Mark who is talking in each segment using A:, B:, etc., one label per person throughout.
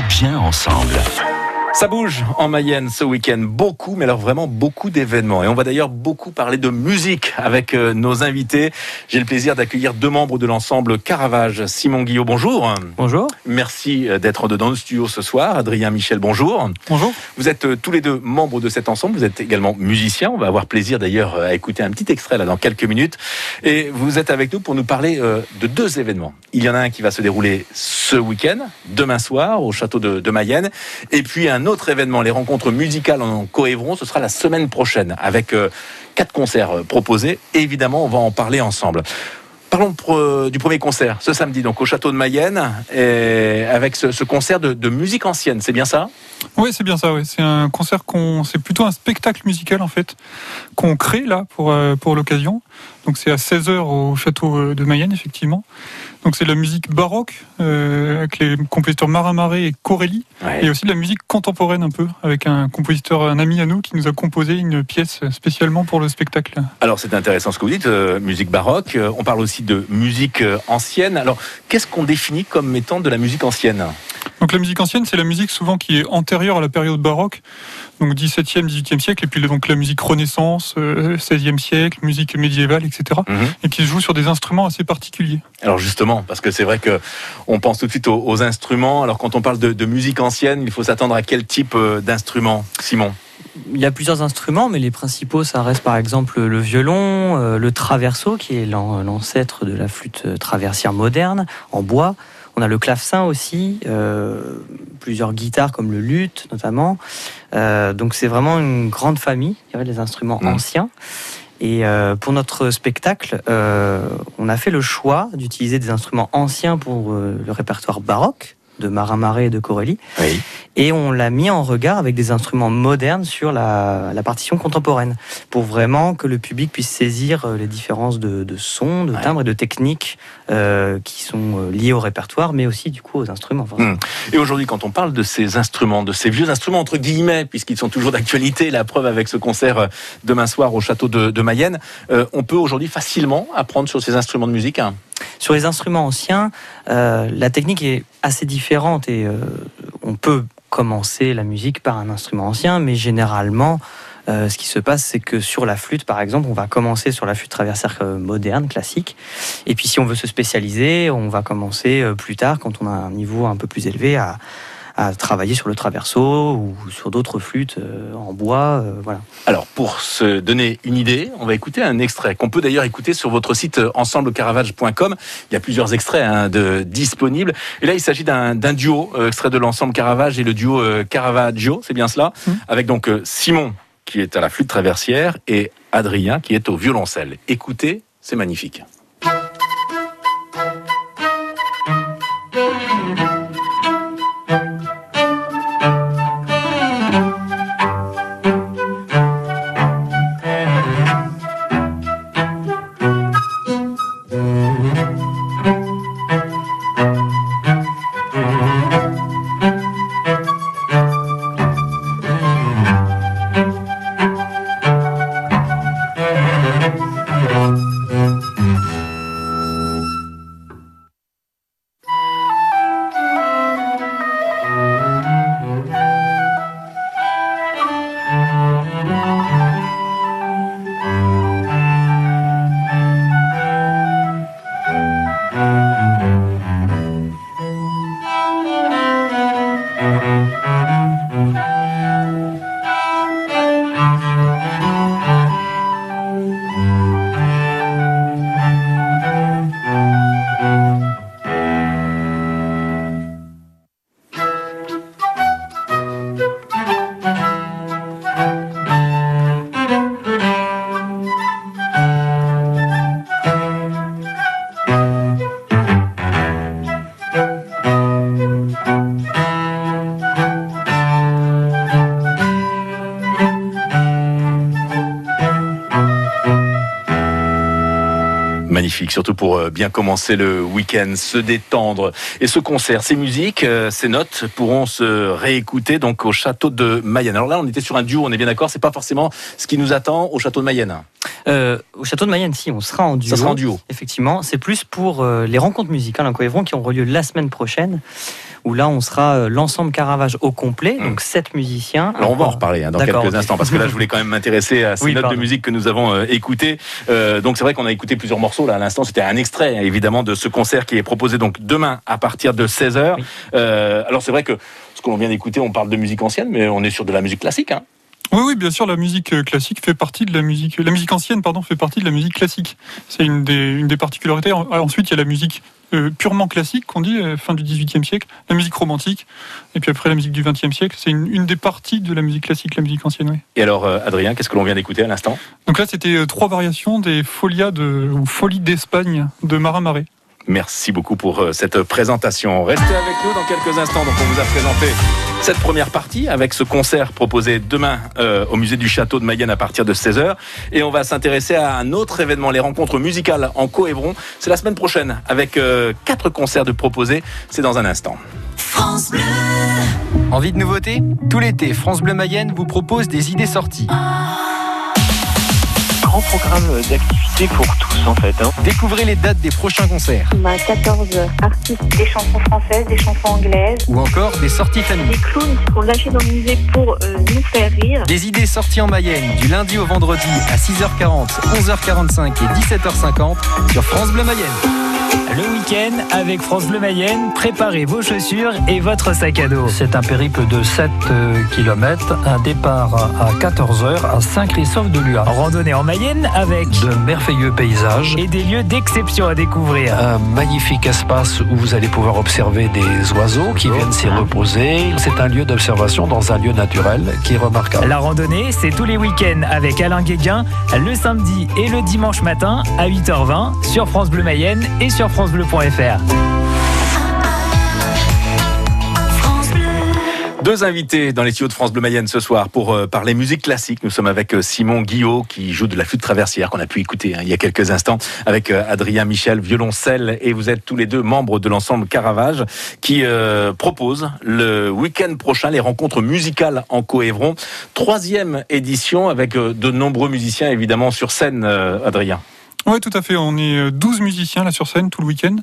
A: bien ensemble.
B: Ça bouge en Mayenne ce week-end, beaucoup, mais alors vraiment beaucoup d'événements. Et on va d'ailleurs beaucoup parler de musique avec euh, nos invités. J'ai le plaisir d'accueillir deux membres de l'ensemble Caravage. Simon Guillot, bonjour.
C: Bonjour.
B: Merci euh, d'être dans le studio ce soir. Adrien Michel, bonjour.
C: Bonjour.
B: Vous êtes euh, tous les deux membres de cet ensemble. Vous êtes également musiciens. On va avoir plaisir d'ailleurs à écouter un petit extrait là dans quelques minutes. Et vous êtes avec nous pour nous parler de deux événements. Il y en a un qui va se dérouler ce week-end, demain soir, au château de, de Mayenne. Et puis un autre événement, les rencontres musicales en Coévron, ce sera la semaine prochaine avec euh, quatre concerts euh, proposés. évidemment, on va en parler ensemble. Parlons du premier concert, ce samedi, donc au château de Mayenne, avec ce, concert de, musique ancienne, c'est bien ça?
C: Oui, c'est bien ça. Oui. C'est un concert qu'on, c'est plutôt un spectacle musical en fait qu'on crée là pour euh, pour l'occasion. Donc c'est à 16 h au château de Mayenne, effectivement. Donc c'est de la musique baroque euh, avec les compositeurs Marin Maré et Corelli, et aussi de la musique contemporaine un peu avec un compositeur, un ami à nous qui nous a composé une pièce spécialement pour le spectacle.
B: Alors c'est intéressant ce que vous dites, euh, musique baroque. Euh, on parle aussi de musique ancienne. Alors qu'est-ce qu'on définit comme étant de la musique ancienne?
C: Donc la musique ancienne, c'est la musique souvent qui est antérieure à la période baroque, donc 17e, 18e siècle, et puis donc la musique Renaissance, 16e siècle, musique médiévale, etc., mhm. et qui se joue sur des instruments assez particuliers.
B: Alors justement, parce que c'est vrai que on pense tout de suite aux, instruments. Alors quand on parle de, musique ancienne, il faut s'attendre à quel type euh, d'instrument, Simon?
D: Il y a plusieurs instruments, mais les principaux, ça reste par exemple le violon, euh, le traverso, qui est l'ancêtre de la flûte traversière moderne, en bois. On a le clavecin aussi, euh, plusieurs guitares comme le luth notamment. donc c'est vraiment une grande famille, il y avait les instruments mmh. anciens. Et euh, pour notre spectacle, euh, on a fait le choix d'utiliser des instruments anciens pour euh, le répertoire baroque de Marin Marais et de Corelli. Et on l'a mis en regard avec des instruments modernes sur la, partition contemporaine, pour vraiment que le public puisse saisir euh, les différences de, de sons, de timbres et de techniques euh, qui sont euh, liées au répertoire, mais aussi du coup aux instruments.
B: Hmm. Et aujourd'hui, quand on parle de ces instruments, de ces vieux instruments entre guillemets, puisqu'ils sont toujours d'actualité, la preuve avec ce concert demain soir au château de, Mayenne, on peut aujourd'hui facilement apprendre sur ces instruments de musique hein?
D: Sur les instruments anciens, euh, la technique est assez différente et euh, on peut commencer la musique par un instrument ancien, mais généralement, euh, ce qui se passe, c'est que sur la flûte, par exemple, on va commencer sur la flûte traversière moderne, classique. Et puis, si on veut se spécialiser, on va commencer plus tard, quand on a un niveau un peu plus élevé, à, à travailler sur le traverso ou sur d'autres flûtes euh, en bois. Euh, voilà.
B: Alors, pour se donner une idée, on va écouter un extrait qu'on peut d'ailleurs écouter sur votre site euh, ensemblecaravage.com. Il y a plusieurs extraits hein, de, disponibles. Et là, il s'agit d'un duo, extrait de l'ensemble Caravage et le duo Caravaggio, c'est bien cela, mmh. avec donc Simon qui est à la flûte traversière et Adrien qui est au violoncelle. Écoutez, c'est magnifique. Magnifique, surtout pour euh, bien commencer le week-end, se détendre. Et ce concert, ces musiques, euh, ces notes pourront se réécouter donc au château de Mayenne. Alors là, on était sur un duo, on est bien d'accord, c'est pas forcément ce qui nous attend au château de Mayenne.
D: Euh, au château de Mayenne, si, on sera en duo.
B: Ça sera en duo.
D: Effectivement, c'est plus pour les rencontres musicales en Coévron qui auront lieu la semaine prochaine, où là, on sera euh, l'ensemble Caravage au complet,
B: Mm.
D: donc sept musiciens.
B: Alors on va en reparler hein, dans quelques instants parce que là je voulais quand même m'intéresser à ces
D: Oui,
B: notes de musique que nous avons euh, écoutées. Euh, donc c'est vrai qu'on a écouté plusieurs morceaux là à l'instant. C'était un extrait hein, évidemment de ce concert qui est proposé donc demain à partir de 16h.
D: Oui.
B: alors c'est vrai que ce que l'on vient d'écouter, on parle de musique ancienne, mais on est sur de la musique classique. Hein.
C: Oui, oui, bien sûr, la musique classique fait partie de la musique. La musique ancienne, pardon, fait partie de la musique classique. C'est une des, une des particularités. En- Ensuite, il y a la musique euh, purement classique, qu'on dit, euh, fin du XVIIIe siècle, la musique romantique, et puis après la musique du XXe siècle. C'est une, une des parties de la musique classique, la musique ancienne, oui.
B: Et alors euh, Adrien, qu'est-ce que l'on vient d'écouter à l'instant?
C: Donc là, c'était trois variations des Folias de, ou Folies d'Espagne de Marin Marais.
B: Merci beaucoup pour cette présentation. Restez avec nous dans quelques instants. Donc, on vous a présenté cette première partie avec ce concert proposé demain euh, au musée du Château de Mayenne à partir de 16h. Et on va s'intéresser à un autre événement, les rencontres musicales en Coévron. C'est la semaine prochaine avec euh, quatre concerts de proposés. C'est dans un instant.
A: Envie de nouveautés? Tout l'été, France Bleu Mayenne vous propose des idées sorties.
E: grand programme d'activités pour tous en fait. hein.
A: Découvrez les dates des prochains concerts
F: On a 14 artistes, des chansons françaises, des chansons anglaises,
A: ou encore des sorties famille.
F: des clowns qui sont lâchés dans le musée pour euh, nous faire rire.
A: Des idées sorties en Mayenne du lundi au vendredi à 6h40, 11h45 et 17h50 sur France Bleu Mayenne.
G: Le week-end, avec France Bleu Mayenne, préparez vos chaussures et votre sac à dos.
H: C'est un périple de 7 km, un départ à 14h à Saint-Christophe-de-Lua.
G: Randonnée en Mayenne avec
H: De merveilleux paysages,
G: et des lieux d'exception à découvrir.
H: un magnifique espace où vous allez pouvoir observer des oiseaux qui viennent s'y reposer. C'est un lieu d'observation dans un lieu naturel qui est remarquable.
G: La randonnée, c'est tous les week-ends avec Alain Guéguin, le samedi et le dimanche matin à 8h20 sur France Bleu Mayenne et sur francebleu.fr.
B: Deux invités dans les studios de France Bleu Mayenne ce soir pour euh, parler musique classique. Nous sommes avec euh, Simon Guillot qui joue de la flûte traversière qu'on a pu écouter hein, il y a quelques instants avec euh, Adrien Michel violoncelle et vous êtes tous les deux membres de l'ensemble Caravage qui propose le week-end prochain les rencontres musicales en Coévron. Troisième édition avec de nombreux musiciens évidemment sur scène, Adrien.
C: Oui, tout à fait. On est euh, 12 musiciens là sur scène tout le week-end,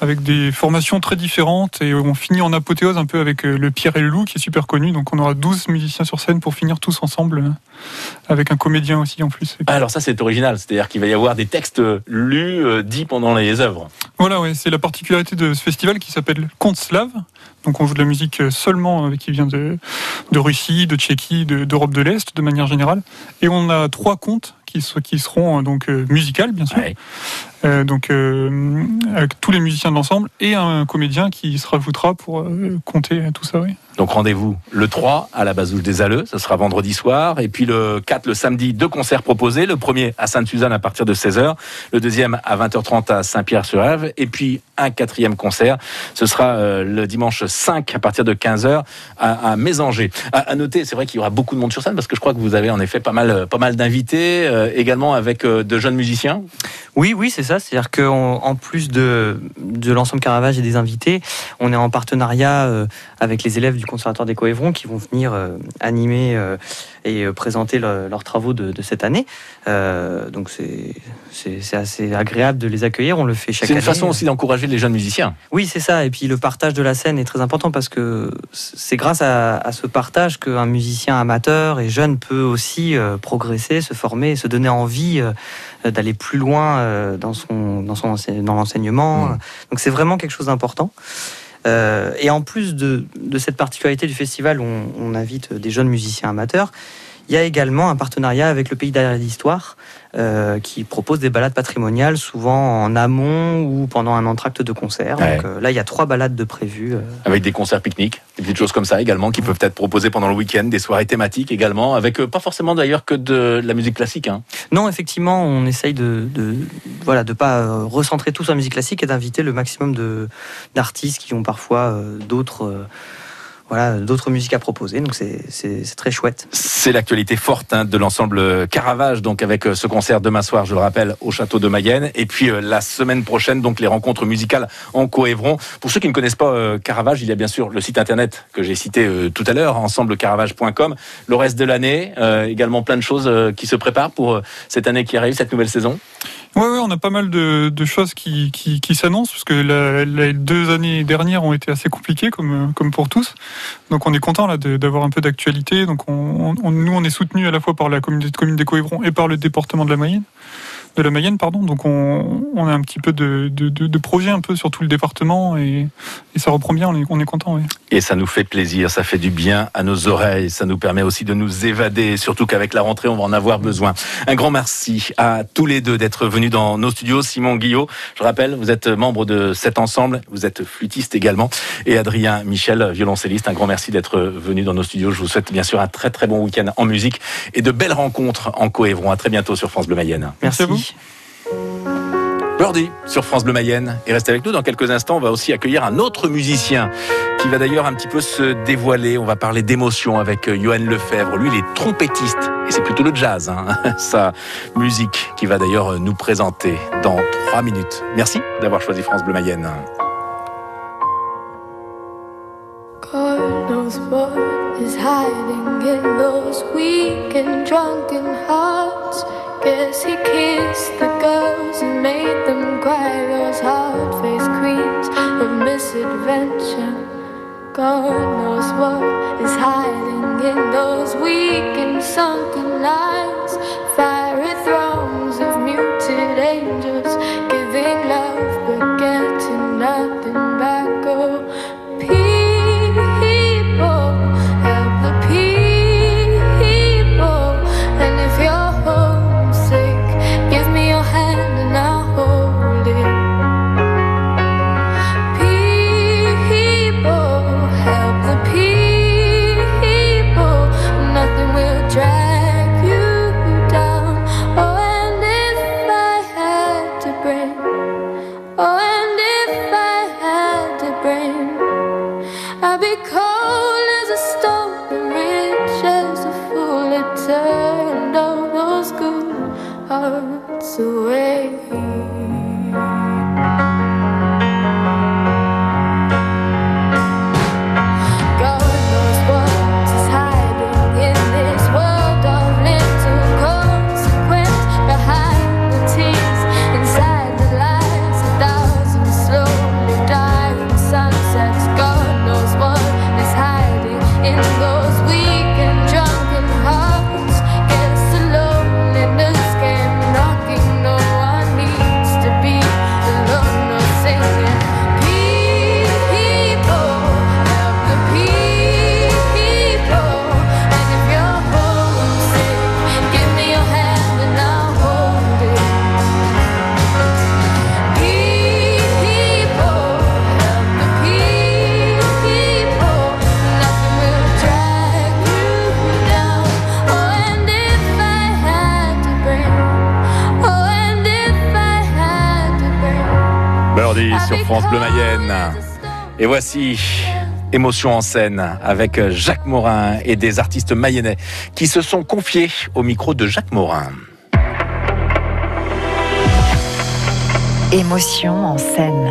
C: avec des formations très différentes. Et on finit en apothéose un peu avec euh, le Pierre et le Loup, qui est super connu. Donc on aura 12 musiciens sur scène pour finir tous ensemble, euh, avec un comédien aussi en plus.
B: Ah, Alors ça c'est original, c'est-à-dire qu'il va y avoir des textes lus, euh, dits pendant les œuvres.
C: Voilà, ouais, c'est la particularité de ce festival qui s'appelle Conte Slave. Donc on joue de la musique euh, seulement euh, qui vient de, de Russie, de Tchéquie, de- d'Europe de, l'Est de manière générale. Et on a trois contes qui, seront euh, donc euh, musicales bien sûr. Euh, donc euh, avec tous les musiciens de l'ensemble et un comédien qui se rajoutera pour euh, compter tout ça. Oui.
B: Donc rendez-vous le 3 à la Bazouge des Alleux, ce sera vendredi soir. Et puis le 4, le samedi, deux concerts proposés. Le premier à Sainte-Suzanne à partir de 16h. Le deuxième à 20h30 à Saint-Pierre-sur-Ève. Et puis un quatrième concert. Ce sera le dimanche 5 à partir de 15h à, à Mésanger. À, à noter, c'est vrai qu'il y aura beaucoup de monde sur scène parce que je crois que vous avez en effet pas mal, pas mal d'invités, euh, également avec euh, de jeunes musiciens.
D: Oui, oui, c'est C'est-à-dire qu'en en plus de, de l'ensemble Caravage et des invités, on est en partenariat euh, avec les élèves du Conservatoire des Coévrons qui vont venir euh, animer euh, et euh, présenter le- leurs travaux de, de cette année. Euh, donc c'est c'est c'est assez agréable de les accueillir. On le fait chaque
B: C'est
D: année.
B: une façon aussi d'encourager les jeunes musiciens.
D: Oui, c'est ça. Et puis le partage de la scène est très important parce que c'est grâce à, à ce partage qu'un musicien amateur et jeune peut aussi euh, progresser, se former, se donner envie d'aller plus loin dans son dans son dans l'enseignement.
B: Mm.
D: Donc c'est vraiment quelque chose d'important. Euh, et en plus de, cette particularité du festival, on invite des jeunes musiciens amateurs. Il y a également un partenariat avec le Pays derrière l'Histoire euh, qui propose des balades patrimoniales, souvent en amont ou pendant un entracte de concert.
B: Ouais.
D: Donc euh, là, il y a trois balades de prévues. euh.
B: avec des concerts pique-niques, des petites choses comme ça également qui peuvent être proposées pendant le week-end, des soirées thématiques également, avec euh, pas forcément d'ailleurs que de, la musique classique. Hein.
D: Non, effectivement, on essaye de, de voilà de pas recentrer tout sur la musique classique et d'inviter le maximum de d'artistes qui ont parfois d'autres voilà, d'autres musiques à proposer. Donc c'est très chouette.
B: C'est l'actualité forte hein, de l'ensemble Caravage, donc avec ce concert demain soir, je le rappelle, au château de Mayenne. Et puis la semaine prochaine, donc les rencontres musicales en Coévron. Pour ceux qui ne connaissent pas Caravage, il y a bien sûr le site internet que j'ai cité tout à l'heure, ensemblecaravage.com. Le reste de l'année, également plein de choses qui se préparent pour cette année qui arrive, cette nouvelle saison.
C: Oui, ouais, on a pas mal de, choses qui, s'annoncent, parce que les deux années dernières ont été assez compliquées, comme, pour tous. Donc on est content d'avoir un peu d'actualité. Donc on, nous, on est soutenu à la fois par la communauté de communes des Coévrons et par le département de la Mayenne de la Mayenne, pardon. Donc on, on a un petit peu de, de, de, projet un peu sur tout le département et, et ça reprend bien, on est, on est content. Oui.
B: Et ça nous fait plaisir, ça fait du bien à nos oreilles, ça nous permet aussi de nous évader, surtout qu'avec la rentrée, on va en avoir besoin. Un grand merci à tous les deux d'être venus dans nos studios. Simon Guillot, je rappelle, vous êtes membre de cet ensemble, vous êtes flûtiste également, et Adrien Michel, violoncelliste. Un grand merci d'être venu dans nos studios. Je vous souhaite bien sûr un très très bon week-end en musique et de belles rencontres en Coévron. À très bientôt sur France Bleu Mayenne.
C: Merci à vous.
B: Birdie sur France Bleu Mayenne. Et restez avec nous dans quelques instants. On va aussi accueillir un autre musicien qui va d'ailleurs un petit peu se dévoiler. On va parler d'émotion avec euh, Johan Lefebvre. Lui, il est trompettiste et c'est plutôt le jazz, hein. sa musique, qui va d'ailleurs euh, nous présenter dans trois minutes. Merci d'avoir choisi France Bleu Mayenne.
I: Guess he kissed the girls and made them cry. Those hard faced queens of misadventure. God knows what is hiding in those weak and sunken lines.
B: Et voici Émotion en scène avec Jacques Morin et des artistes mayennais qui se sont confiés au micro de Jacques Morin.
J: Émotion en scène.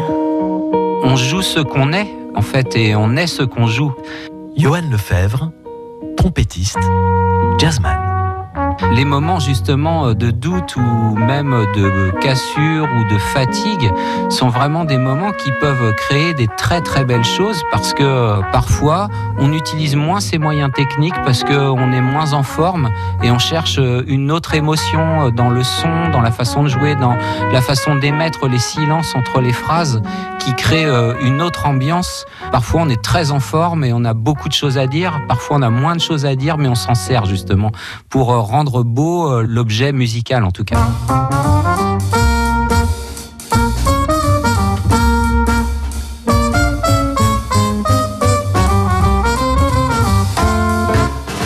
K: On joue ce qu'on est, en fait, et on est ce qu'on joue.
L: Johan Lefebvre, trompettiste, jazzman
K: les moments justement de doute ou même de cassure ou de fatigue sont vraiment des moments qui peuvent créer des très très belles choses parce que parfois on utilise moins ces moyens techniques parce qu'on est moins en forme et on cherche une autre émotion dans le son, dans la façon de jouer, dans la façon d'émettre les silences entre les phrases qui crée euh, une autre ambiance. Parfois on est très en forme et on a beaucoup de choses à dire, parfois on a moins de choses à dire mais on s'en sert justement pour euh, beau euh, l'objet musical en tout cas.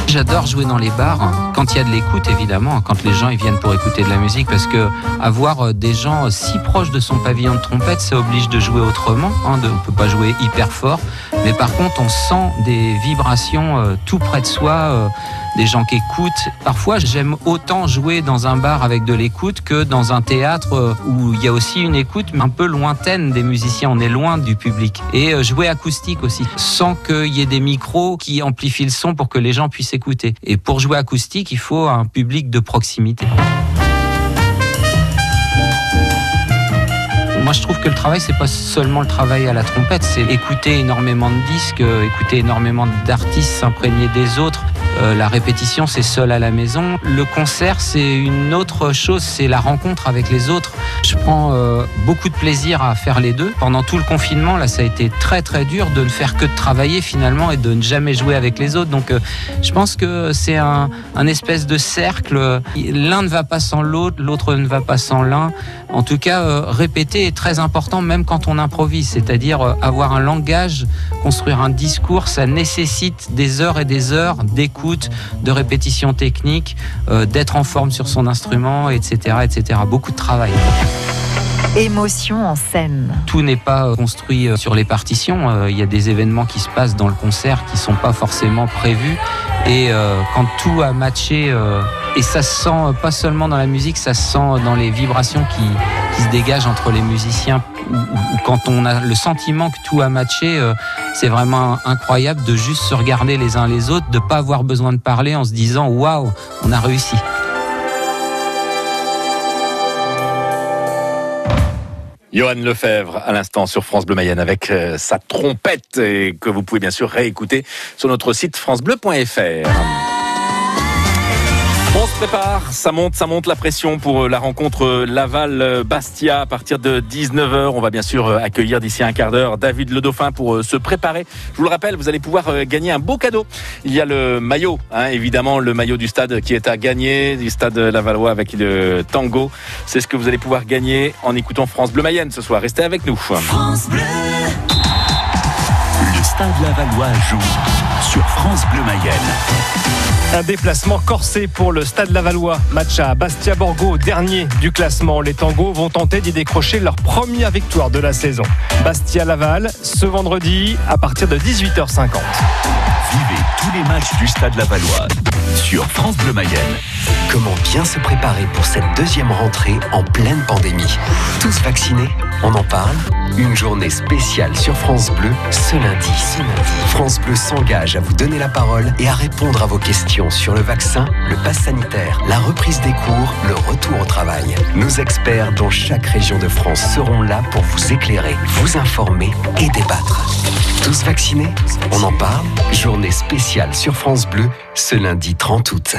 K: J'adore jouer dans les bars quand il y a de l'écoute évidemment, quand les gens ils viennent pour écouter de la musique parce que avoir euh, des gens si proches de son pavillon de trompette, ça oblige de jouer autrement. Hein, on peut pas jouer hyper fort, Mais par contre, on sent des vibrations euh, tout près de soi, euh, des gens qui écoutent. Parfois, j'aime autant jouer dans un bar avec de l'écoute que dans un théâtre euh, où il y a aussi une écoute un peu lointaine des musiciens. On est loin du public. Et jouer acoustique aussi, sans qu'il y ait des micros qui amplifient le son pour que les gens puissent écouter. Et pour jouer acoustique, il faut un public de proximité. Moi, je trouve que le travail, c'est pas seulement le travail à la trompette, c'est écouter énormément de disques, euh, écouter énormément d'artistes, s'imprégner des autres. Euh, la répétition, c'est seul à la maison. Le concert, c'est une autre chose, c'est la rencontre avec les autres. Je prends euh, beaucoup de plaisir à faire les deux. Pendant tout le confinement, là, ça a été très très dur de ne faire que de travailler finalement et de ne jamais jouer avec les autres. Donc, je pense que c'est un, espèce de cercle. L'un ne va pas sans l'autre, l'autre ne va pas sans l'un. En tout cas, répéter est très important, même quand on improvise. C'est-à-dire euh, avoir un langage, construire un discours, ça nécessite des heures et des heures d'écoute, de répétition technique, euh, d'être en forme sur son instrument, etc., etc. Beaucoup de travail.
J: Émotion en scène.
K: Tout n'est pas euh, construit sur les partitions. Il y a des événements qui se passent dans le concert qui sont pas forcément prévus. Et quand tout a matché, et ça se sent euh, pas seulement dans la musique, ça se sent dans les vibrations qui, se dégagent entre les musiciens. Quand on a le sentiment que tout a matché, euh, c'est vraiment incroyable de juste se regarder les uns les autres, de pas avoir besoin de parler en se disant waouh, on a réussi.
B: Johan Lefebvre à l'instant sur France Bleu Mayenne avec euh, sa trompette et que vous pouvez bien sûr réécouter sur notre site francebleu.fr. On se prépare, ça monte, ça monte la pression pour euh, la rencontre euh, Laval-Bastia à partir de 19h. On va bien sûr euh, accueillir d'ici un quart d'heure David Le Dauphin pour euh, se préparer. Je vous le rappelle, vous allez pouvoir euh, gagner un beau cadeau. Il y a le maillot, hein, évidemment, le maillot du stade qui est à gagner, du stade Lavallois avec le tango. C'est ce que vous allez pouvoir gagner en écoutant France Bleu Mayenne ce soir. Restez avec nous.
M: France Bleu. Le Stade Lavallois joue sur France Bleu Mayenne.
N: Un déplacement corsé pour le Stade Lavallois. Match à Bastia Borgo, dernier du classement. Les Tangos vont tenter d'y décrocher leur première victoire de la saison. Bastia Laval, ce vendredi à partir de 18h50.
M: Vivez tous les matchs du Stade Lavallois sur France Bleu Mayenne.
O: Comment bien se préparer pour cette deuxième rentrée en pleine pandémie? Tous vaccinés? On en parle Une journée spéciale sur France Bleu ce lundi. France Bleu s'engage à vous donner la parole et à répondre à vos questions sur le vaccin, le pass sanitaire, la reprise des cours, le retour au travail. Nos experts dans chaque région de France seront là pour vous éclairer, vous informer et débattre. Tous vaccinés? On en parle Journée spéciale sur France Bleu ce lundi 30 août.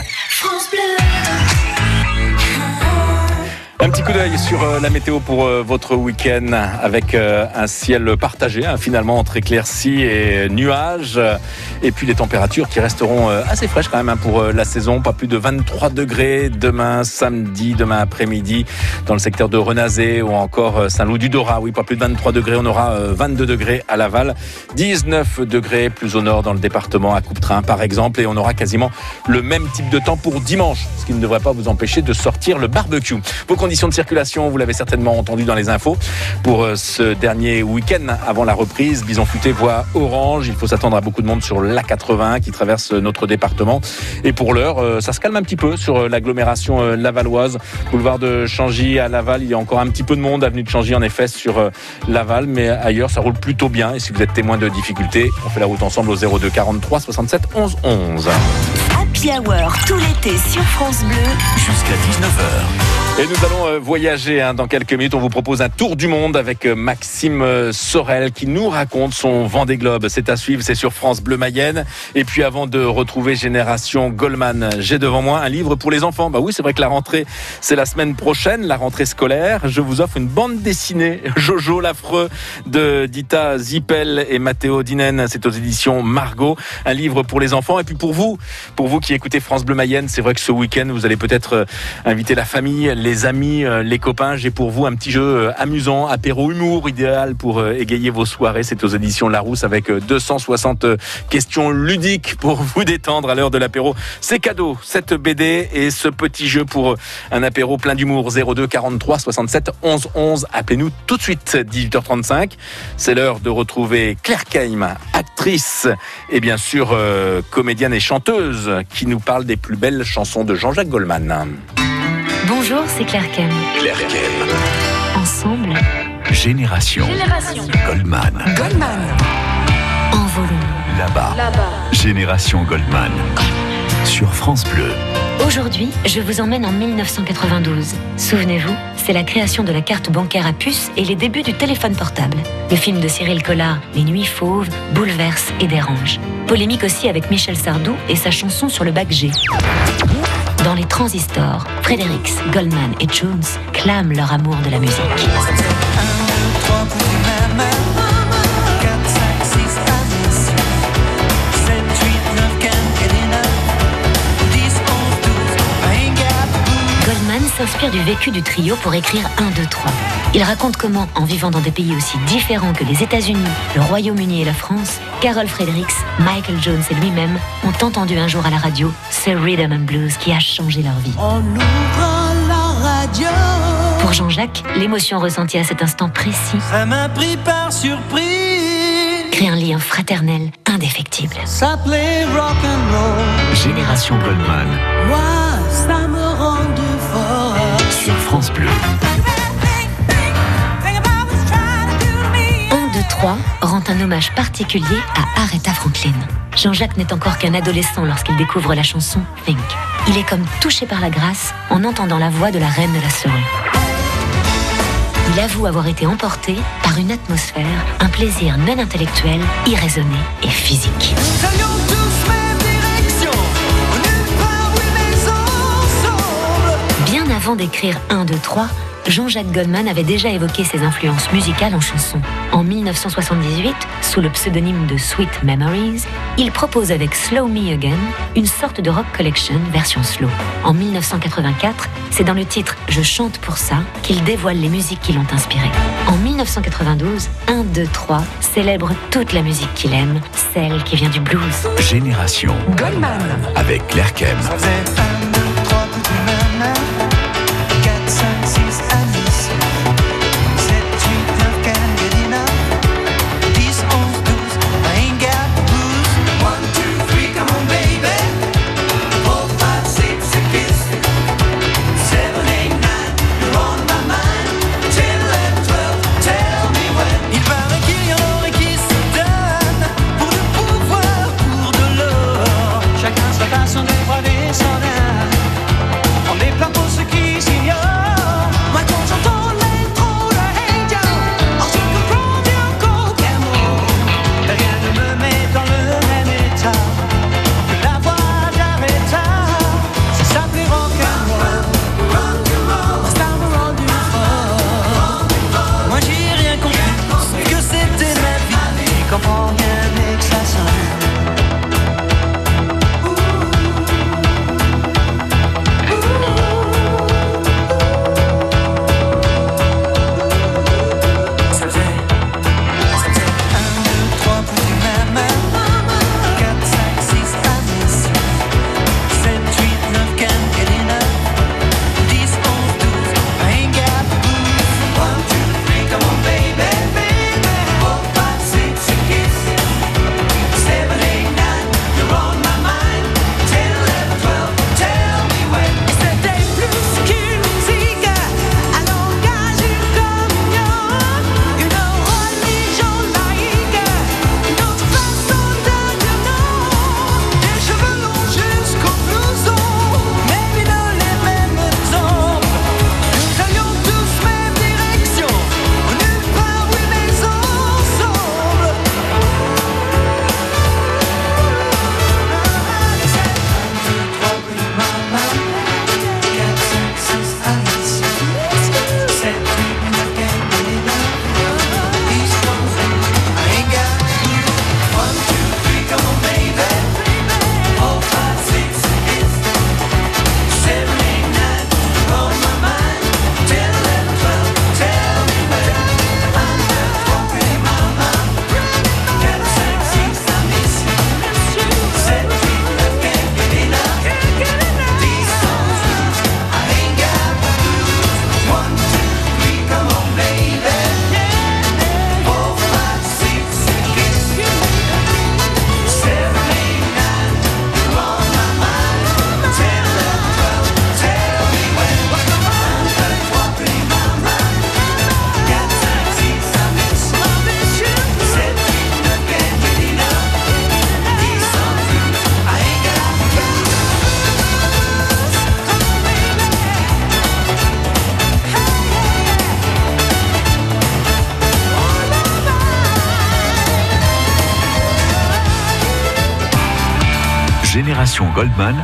B: Un petit coup d'œil sur euh, la météo pour euh, votre week-end avec euh, un ciel partagé hein, finalement entre éclaircies et nuages et puis les températures qui resteront assez fraîches quand même hein, pour la saison, pas plus de 23 degrés demain samedi, demain après-midi dans le secteur de Renazé ou encore euh, Saint-Loup-du-Dora. Oui, pas plus de 23 degrés, on aura euh, 22 degrés à Laval, 19 degrés plus au nord dans le département à Coupetrain par exemple et on aura quasiment le même type de temps pour dimanche, ce qui ne devrait pas vous empêcher de sortir le barbecue. Conditions de circulation, vous l'avez certainement entendu dans les infos, pour euh, ce dernier week-end avant la reprise, Bison Futé voit orange, il faut s'attendre à beaucoup de monde sur l'A80 qui traverse notre département. Et pour l'heure, euh, ça se calme un petit peu sur euh, l'agglomération lavalloise, boulevard de Changy à Laval, il y a encore un petit peu de monde, avenue de Changy en effet sur Laval, mais ailleurs ça roule plutôt bien. Et si vous êtes témoin de difficultés, on fait la route ensemble au 02 43 67 11 11.
J: Happy Hour tout l'été sur France Bleu.
M: Jusqu'à 19h.
B: Et nous allons euh, voyager hein, dans quelques minutes. On vous propose un tour du monde avec euh, Maxime euh, Sorel qui nous raconte son Vendée Globe. C'est à suivre, c'est sur France Bleu Mayenne. Et puis avant de retrouver Génération Goldman, j'ai devant moi un livre pour les enfants. Bah oui, c'est vrai que la rentrée, c'est la semaine prochaine, la rentrée scolaire. Je vous offre une bande dessinée, Jojo l'affreux, de Dita Zippel et Matteo Dinen. C'est aux éditions Margot. Un livre pour les enfants. Et puis pour vous, pour vous qui écoutez France Bleu Mayenne, c'est vrai que ce week-end, vous allez peut-être inviter la famille, les amis, euh, les copains, j'ai pour vous un petit jeu euh, amusant, apéro humour, idéal pour euh, égayer vos soirées. C'est aux éditions Larousse avec euh, 260 questions ludiques pour vous détendre à l'heure de l'apéro. C'est cadeau, cette BD et ce petit jeu pour un apéro plein d'humour. 02 43 67 11 11. Appelez-nous tout de suite, 18h35. C'est l'heure de retrouver Claire Keim, actrice et bien sûr comédienne et chanteuse, qui nous parle des plus belles chansons de Jean-Jacques Goldman.
P: Bonjour, c'est Claire Kem.
M: Claire Kem.
P: Ensemble,
M: Génération.
P: Génération.
M: Goldman.
P: Goldman. En volume.
M: Là-bas.
P: Là-bas.
M: Génération Goldman. Sur France Bleu.
P: Aujourd'hui, je vous emmène en 1992. Souvenez-vous, c'est la création de la carte bancaire à puce et les débuts du téléphone portable. Le film de Cyril Collard, Les Nuits Fauves, bouleverse et dérange. Polémique aussi avec Michel Sardou et sa chanson sur le bac G. Dans les transistors, Fredericks, Goldman et Jones clament leur amour de la musique. S'inspire du vécu du trio pour écrire 1, 2, 3. Il raconte comment, en vivant dans des pays aussi différents que les États-Unis, le Royaume-Uni et la France, Carol Fredericks, Michael Jones et lui-même ont entendu un jour à la radio ce rhythm and blues qui a changé leur vie.
Q: la radio.
P: Pour Jean-Jacques, l'émotion ressentie à cet instant précis
Q: Ça m'a pris par surprise.
P: crée un lien fraternel indéfectible.
Q: S'appelait rock'n'roll.
M: Génération Goldman.
Q: Moi, ça me rend
M: France Bleu.
P: 1, 2, 3 rend un hommage particulier à Aretha Franklin. Jean-Jacques n'est encore qu'un adolescent lorsqu'il découvre la chanson Think. Il est comme touché par la grâce en entendant la voix de la reine de la soul. Il avoue avoir été emporté par une atmosphère, un plaisir non intellectuel, irraisonné et physique. Avant d'écrire 1, 2, 3, Jean-Jacques Goldman avait déjà évoqué ses influences musicales en chanson. En 1978, sous le pseudonyme de Sweet Memories, il propose avec Slow Me Again une sorte de rock collection version slow. En 1984, c'est dans le titre Je chante pour ça qu'il dévoile les musiques qui l'ont inspiré. En 1992, 1, 2, 3 célèbre toute la musique qu'il aime, celle qui vient du blues.
M: Génération
Q: Goldman.
M: avec Claire Kem. Goldman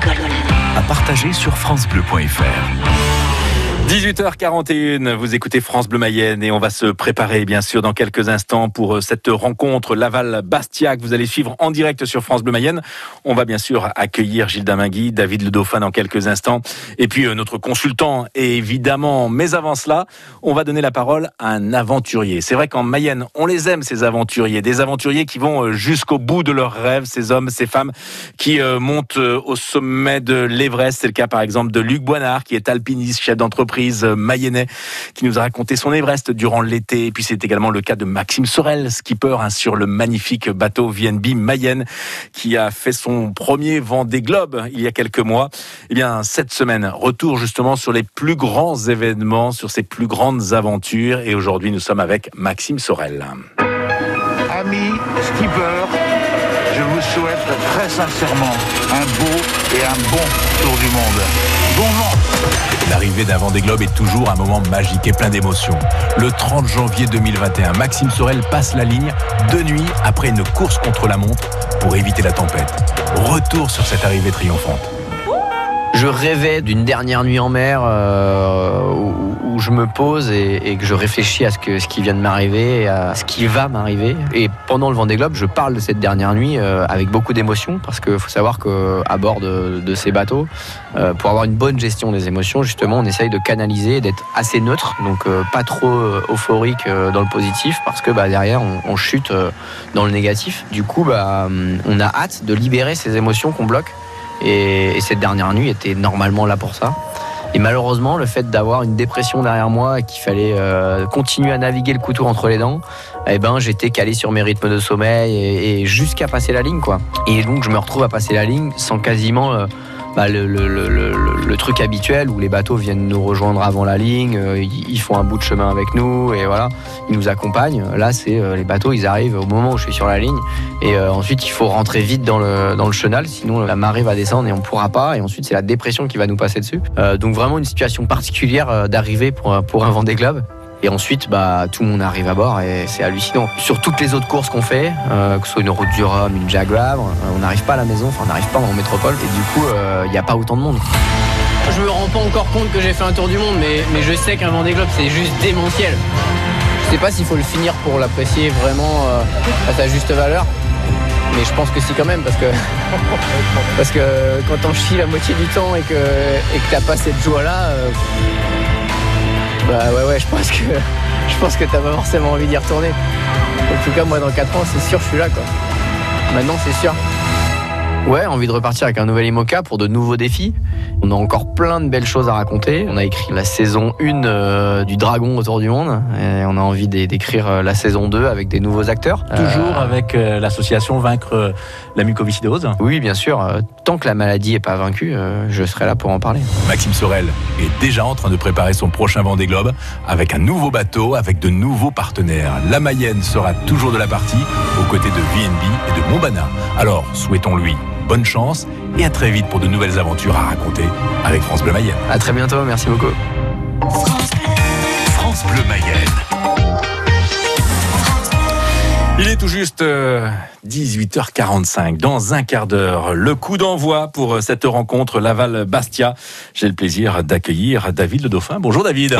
M: à partager sur FranceBleu.fr.
B: 18h41, vous écoutez France Bleu Mayenne et on va se préparer bien sûr dans quelques instants pour euh, cette rencontre Laval-Bastia que vous allez suivre en direct sur France Bleu Mayenne. On va bien sûr accueillir Gilles Damingui, David Le Dauphin dans quelques instants et puis euh, notre consultant évidemment. Mais avant cela, on va donner la parole à un aventurier. C'est vrai qu'en Mayenne, on les aime ces aventuriers, des aventuriers qui vont euh, jusqu'au bout de leurs rêves, ces hommes, ces femmes qui montent au sommet de l'Everest. C'est le cas par exemple de Luc Boinard qui est alpiniste, chef d'entreprise mayennais, qui nous a raconté son Everest durant l'été. Et puis c'est également le cas de Maxime Sorel, skipper hein, sur le magnifique bateau VNB Mayenne, qui a fait son premier Vendée Globe il y a quelques mois. Eh bien, cette semaine, retour justement sur les plus grands événements, sur ses plus grandes aventures. Et aujourd'hui, nous sommes avec Maxime Sorel.
R: Amis souhaite très sincèrement un beau et un bon tour du monde. Bon vent
M: L'arrivée d'un Vendée Globe est toujours un moment magique et plein d'émotions. Le 30 janvier 2021, Maxime Sorel passe la ligne de nuit après une course contre la montre pour éviter la tempête. Retour sur cette arrivée triomphante.
S: Je rêvais d'une dernière nuit en mer euh, où, je me pose et, que je réfléchis à ce, qui vient de m'arriver, à ce qui va m'arriver. Et pendant le Vendée Globe, je parle de cette dernière nuit euh, avec beaucoup d'émotion parce qu'il faut savoir qu'à bord de, ces bateaux, euh, pour avoir une bonne gestion des émotions, justement, on essaye de canaliser, d'être assez neutre, donc pas trop euphorique dans le positif parce que bah, derrière, on, chute dans le négatif. Du coup, bah, on a hâte de libérer ces émotions qu'on bloque. Et, et, cette dernière nuit était normalement là pour ça. Et malheureusement, le fait d'avoir une dépression derrière moi et qu'il fallait euh, continuer à naviguer le couteau entre les dents, eh ben j'étais calé sur mes rythmes de sommeil et, et jusqu'à passer la ligne quoi. Et donc je me retrouve à passer la ligne sans quasiment euh, bah, le, truc habituel où les bateaux viennent nous rejoindre avant la ligne, euh, ils, font un bout de chemin avec nous et voilà, ils nous accompagnent. Là, c'est euh, les bateaux, ils arrivent au moment où je suis sur la ligne et euh, ensuite il faut rentrer vite dans le, dans le chenal, sinon la marée va descendre et on pourra pas. Et ensuite, c'est la dépression qui va nous passer dessus. Donc vraiment une situation particulière d'arriver pour, pour un Vendée Globe. Et ensuite, bah, tout le monde arrive à bord et c'est hallucinant. Sur toutes les autres courses qu'on fait, euh, que ce soit une route du Rhum, une Jaguar, on n'arrive pas à la maison, enfin on n'arrive pas en métropole et du coup, il euh, n'y a pas autant de monde.
T: Je me rends pas encore compte que j'ai fait un tour du monde, mais, mais je sais qu'un Vendée Globe c'est juste démentiel. Je sais pas s'il faut le finir pour l'apprécier vraiment euh, à sa juste valeur. Mais je pense que si quand même parce que parce que quand on chie la moitié du temps et que et que t'as pas cette joie là, bah ouais ouais je pense que je pense que t'as pas forcément envie d'y retourner. En tout cas moi dans 4 ans c'est sûr je suis là quoi. Maintenant c'est sûr.
S: Ouais, envie de repartir avec un nouvel IMOCA pour de nouveaux défis. On a encore plein de belles choses à raconter. On a écrit la saison 1 euh, du Dragon autour du monde et on a envie d'écrire euh, la saison 2 avec des nouveaux acteurs.
B: Toujours euh... avec euh, l'association Vaincre la mucoviscidose
S: Oui, bien sûr. Tant que la maladie n'est pas vaincue, je serai là pour en parler.
M: Maxime Sorel est déjà en train de préparer son prochain Vendée Globe avec un nouveau bateau, avec de nouveaux partenaires. La Mayenne sera toujours de la partie aux côtés de VNB et de Montbana. Alors, souhaitons-lui bonne chance et à très vite pour de nouvelles aventures à raconter avec France Bleu Mayenne.
S: À très bientôt, merci beaucoup.
M: France Bleu, France Bleu Mayenne.
B: Il est tout juste 18h45. Dans un quart d'heure, le coup d'envoi pour cette rencontre Laval-Bastia. J'ai le plaisir d'accueillir David Le Dauphin. Bonjour David.